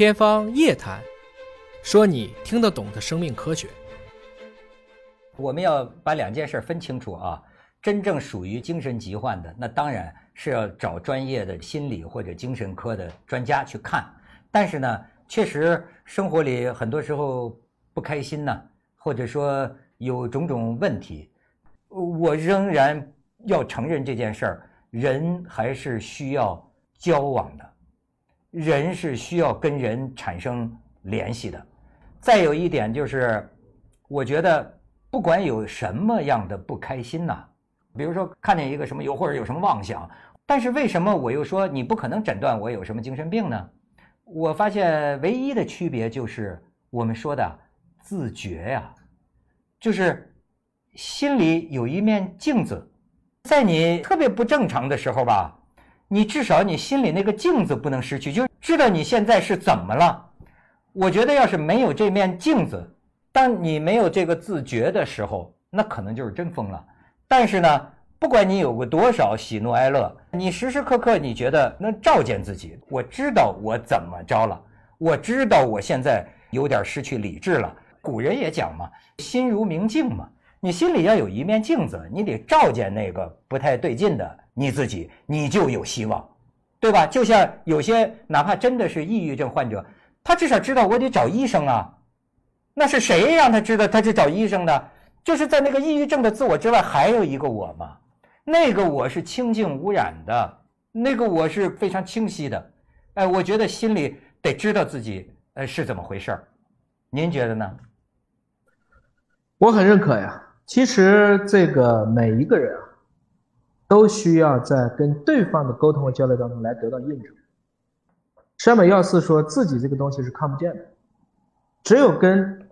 天方夜谭，说你听得懂的生命科学。我们要把两件事分清楚啊！真正属于精神疾患的，那当然是要找专业的心理或者精神科的专家去看。但是呢，确实生活里很多时候不开心呢，或者说有种种问题，我仍然要承认这件事儿：人还是需要交往的。人是需要跟人产生联系的。再有一点就是，我觉得不管有什么样的不开心呐，比如说看见一个什么有或者有什么妄想，但是为什么我又说你不可能诊断我有什么精神病呢？我发现唯一的区别就是我们说的自觉呀，就是心里有一面镜子，在你特别不正常的时候吧。你至少你心里那个镜子不能失去，就知道你现在是怎么了。我觉得要是没有这面镜子，当你没有这个自觉的时候，那可能就是真疯了。但是呢，不管你有过多少喜怒哀乐，你时时刻刻你觉得能照见自己，我知道我怎么着了，我知道我现在有点失去理智了。古人也讲嘛，心如明镜嘛，你心里要有一面镜子，你得照见那个不太对劲的。你自己，你就有希望，对吧？就像有些哪怕真的是抑郁症患者，他至少知道我得找医生啊。那是谁让他知道他去找医生的？就是在那个抑郁症的自我之外，还有一个我嘛。那个我是清净无染的，那个我是非常清晰的。哎，我觉得心里得知道自己呃是怎么回事儿。您觉得呢？我很认可呀。其实这个每一个人啊。都需要在跟对方的沟通和交流当中来得到印证。山本耀司说自己这个东西是看不见的，只有跟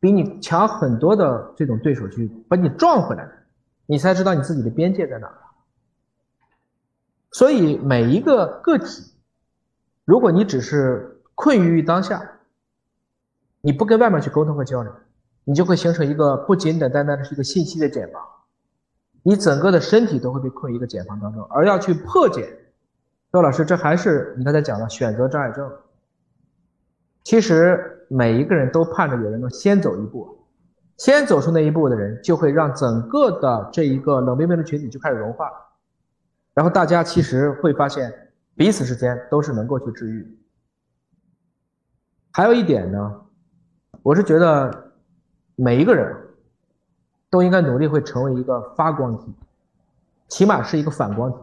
比你强很多的这种对手去把你撞回来，你才知道你自己的边界在哪。所以每一个个体，如果你只是困于于当下，你不跟外面去沟通和交流，你就会形成一个不简简单单的是一个信息的茧房。你整个的身体都会被困一个茧房当中，而要去破茧，周老师，这还是你刚才讲的选择障碍症。其实每一个人都盼着有人能先走一步，先走出那一步的人，就会让整个的这一个冷冰冰的群体就开始融化，然后大家其实会发现彼此之间都是能够去治愈。还有一点呢，我是觉得每一个人。都应该努力会成为一个发光体，起码是一个反光体，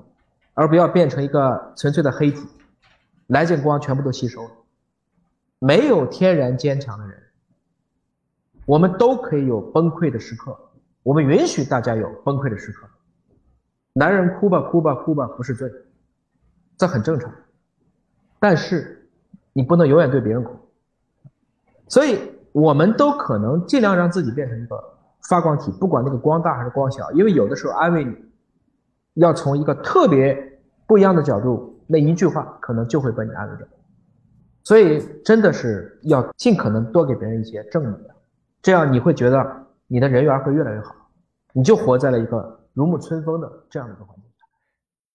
而不要变成一个纯粹的黑体，来见光全部都吸收了。没有天然坚强的人，我们都可以有崩溃的时刻，我们允许大家有崩溃的时刻。男人哭吧哭吧哭吧不是罪，这很正常。但是你不能永远对别人哭，所以我们都可能尽量让自己变成一个。发光体，不管那个光大还是光小，因为有的时候安慰你，要从一个特别不一样的角度，那一句话可能就会把你安慰着。所以真的是要尽可能多给别人一些正能量，这样你会觉得你的人缘会越来越好，你就活在了一个如沐春风的这样的一个环境。